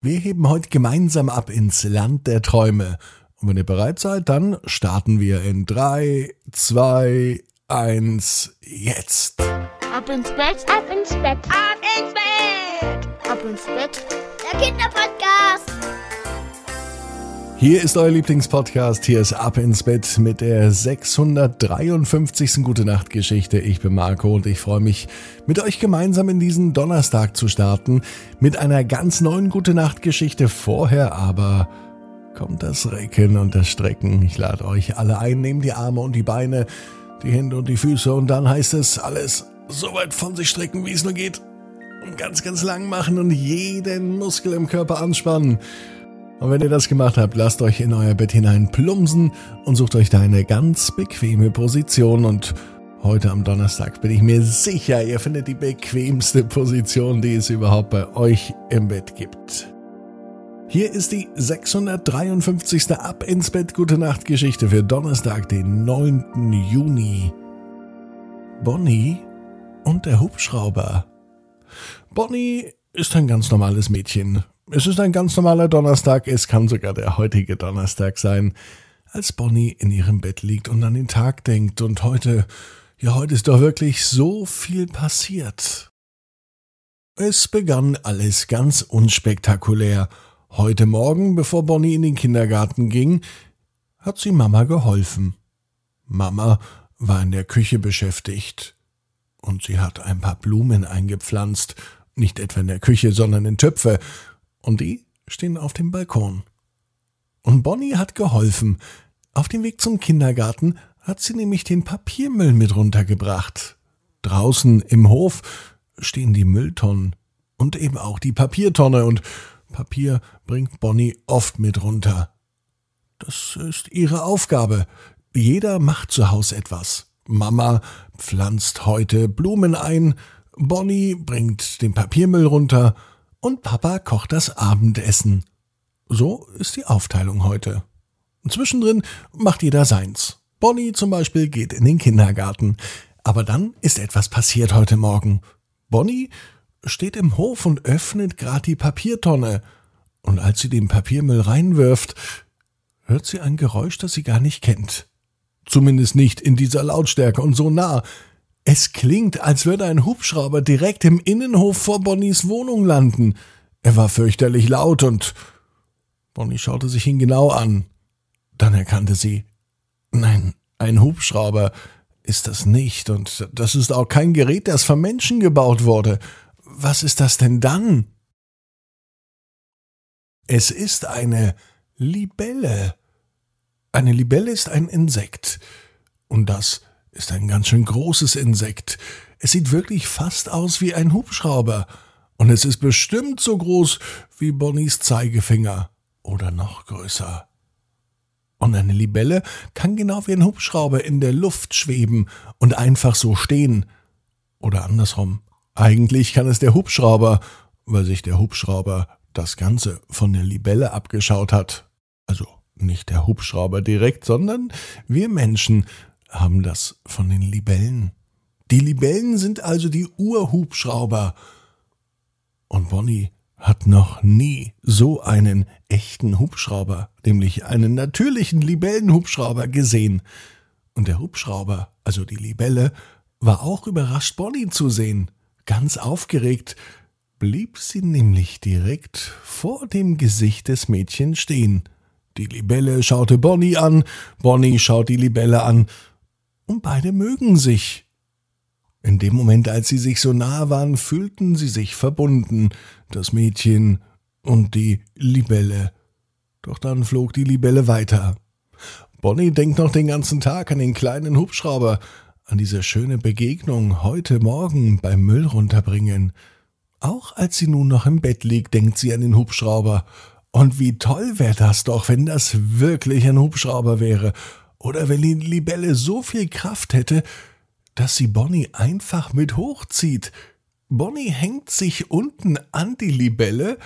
Wir heben heute gemeinsam ab ins Land der Träume. Und wenn ihr bereit seid, dann starten wir in 3, 2, 1, jetzt. Ab ins Bett, ab ins Bett, ab ins Bett, ab ins Bett. Der Kinderpodcast. Hier ist euer Lieblingspodcast. Hier ist Ab ins Bett mit der 653. Gute Nacht Geschichte. Ich bin Marco und ich freue mich, mit euch gemeinsam in diesen Donnerstag zu starten. Mit einer ganz neuen Gute Nacht Geschichte. Vorher aber kommt das Recken und das Strecken. Ich lade euch alle ein. Nehmt die Arme und die Beine, die Hände und die Füße und dann heißt es alles so weit von sich strecken, wie es nur geht. Und ganz, ganz lang machen und jeden Muskel im Körper anspannen. Und wenn ihr das gemacht habt, lasst euch in euer Bett hinein plumsen und sucht euch da eine ganz bequeme Position. Und heute am Donnerstag bin ich mir sicher, ihr findet die bequemste Position, die es überhaupt bei euch im Bett gibt. Hier ist die 653. Ab ins Bett Gute Nacht Geschichte für Donnerstag, den 9. Juni. Bonnie und der Hubschrauber. Bonnie ist ein ganz normales Mädchen. Es ist ein ganz normaler Donnerstag, es kann sogar der heutige Donnerstag sein, als Bonnie in ihrem Bett liegt und an den Tag denkt und heute, ja, heute ist doch wirklich so viel passiert. Es begann alles ganz unspektakulär. Heute Morgen, bevor Bonnie in den Kindergarten ging, hat sie Mama geholfen. Mama war in der Küche beschäftigt. Und sie hat ein paar Blumen eingepflanzt, nicht etwa in der Küche, sondern in Töpfe, und die stehen auf dem Balkon. Und Bonnie hat geholfen. Auf dem Weg zum Kindergarten hat sie nämlich den Papiermüll mit runtergebracht. Draußen im Hof stehen die Mülltonnen und eben auch die Papiertonne und Papier bringt Bonnie oft mit runter. Das ist ihre Aufgabe. Jeder macht zu Hause etwas. Mama pflanzt heute Blumen ein, Bonnie bringt den Papiermüll runter und Papa kocht das Abendessen. So ist die Aufteilung heute. Zwischendrin macht jeder seins. Bonnie zum Beispiel geht in den Kindergarten. Aber dann ist etwas passiert heute Morgen. Bonnie steht im Hof und öffnet grad die Papiertonne. Und als sie den Papiermüll reinwirft, hört sie ein Geräusch, das sie gar nicht kennt. Zumindest nicht in dieser Lautstärke und so nah. Es klingt, als würde ein Hubschrauber direkt im Innenhof vor Bonnies Wohnung landen. Er war fürchterlich laut und Bonnie schaute sich ihn genau an. Dann erkannte sie, nein, ein Hubschrauber ist das nicht und das ist auch kein Gerät, das von Menschen gebaut wurde. Was ist das denn dann? Es ist eine Libelle. Eine Libelle ist ein Insekt. Und das ist ein ganz schön großes Insekt. Es sieht wirklich fast aus wie ein Hubschrauber. Und es ist bestimmt so groß wie Bonnies Zeigefinger. Oder noch größer. Und eine Libelle kann genau wie ein Hubschrauber in der Luft schweben und einfach so stehen. Oder andersrum. Eigentlich kann es der Hubschrauber, weil sich der Hubschrauber das Ganze von der Libelle abgeschaut hat. Also nicht der Hubschrauber direkt, sondern wir Menschen haben das von den Libellen. Die Libellen sind also die Urhubschrauber. Und Bonnie hat noch nie so einen echten Hubschrauber, nämlich einen natürlichen Libellenhubschrauber gesehen. Und der Hubschrauber, also die Libelle, war auch überrascht, Bonnie zu sehen. Ganz aufgeregt blieb sie nämlich direkt vor dem Gesicht des Mädchens stehen. Die Libelle schaute Bonnie an, Bonnie schaut die Libelle an, und beide mögen sich. In dem Moment, als sie sich so nahe waren, fühlten sie sich verbunden, das Mädchen und die Libelle. Doch dann flog die Libelle weiter. Bonnie denkt noch den ganzen Tag an den kleinen Hubschrauber, an diese schöne Begegnung heute Morgen beim Müll runterbringen. Auch als sie nun noch im Bett liegt, denkt sie an den Hubschrauber. Und wie toll wäre das doch, wenn das wirklich ein Hubschrauber wäre oder wenn die Libelle so viel Kraft hätte, dass sie Bonnie einfach mit hochzieht. Bonnie hängt sich unten an die Libelle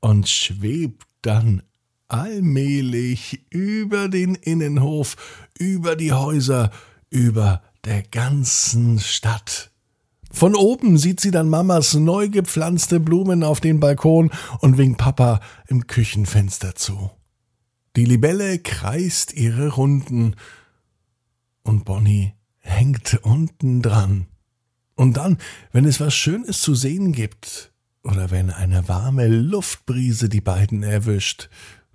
und schwebt dann allmählich über den Innenhof, über die Häuser, über der ganzen Stadt. Von oben sieht sie dann Mamas neu gepflanzte Blumen auf den Balkon und winkt Papa im Küchenfenster zu. Die Libelle kreist ihre Runden und Bonnie hängt unten dran. Und dann, wenn es was Schönes zu sehen gibt oder wenn eine warme Luftbrise die beiden erwischt,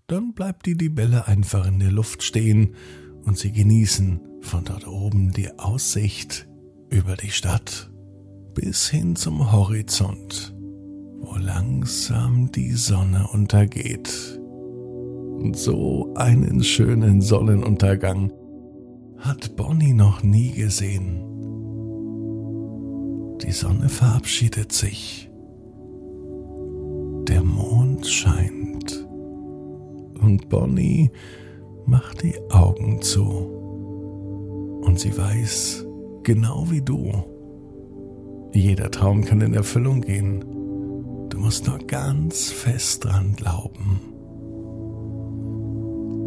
dann bleibt die Libelle einfach in der Luft stehen und sie genießen von dort oben die Aussicht über die Stadt bis hin zum Horizont, wo langsam die Sonne untergeht. Und so einen schönen Sonnenuntergang hat Bonnie noch nie gesehen. Die Sonne verabschiedet sich. Der Mond scheint. Und Bonnie macht die Augen zu. Und sie weiß, genau wie du, jeder Traum kann in Erfüllung gehen. Du musst nur ganz fest dran glauben.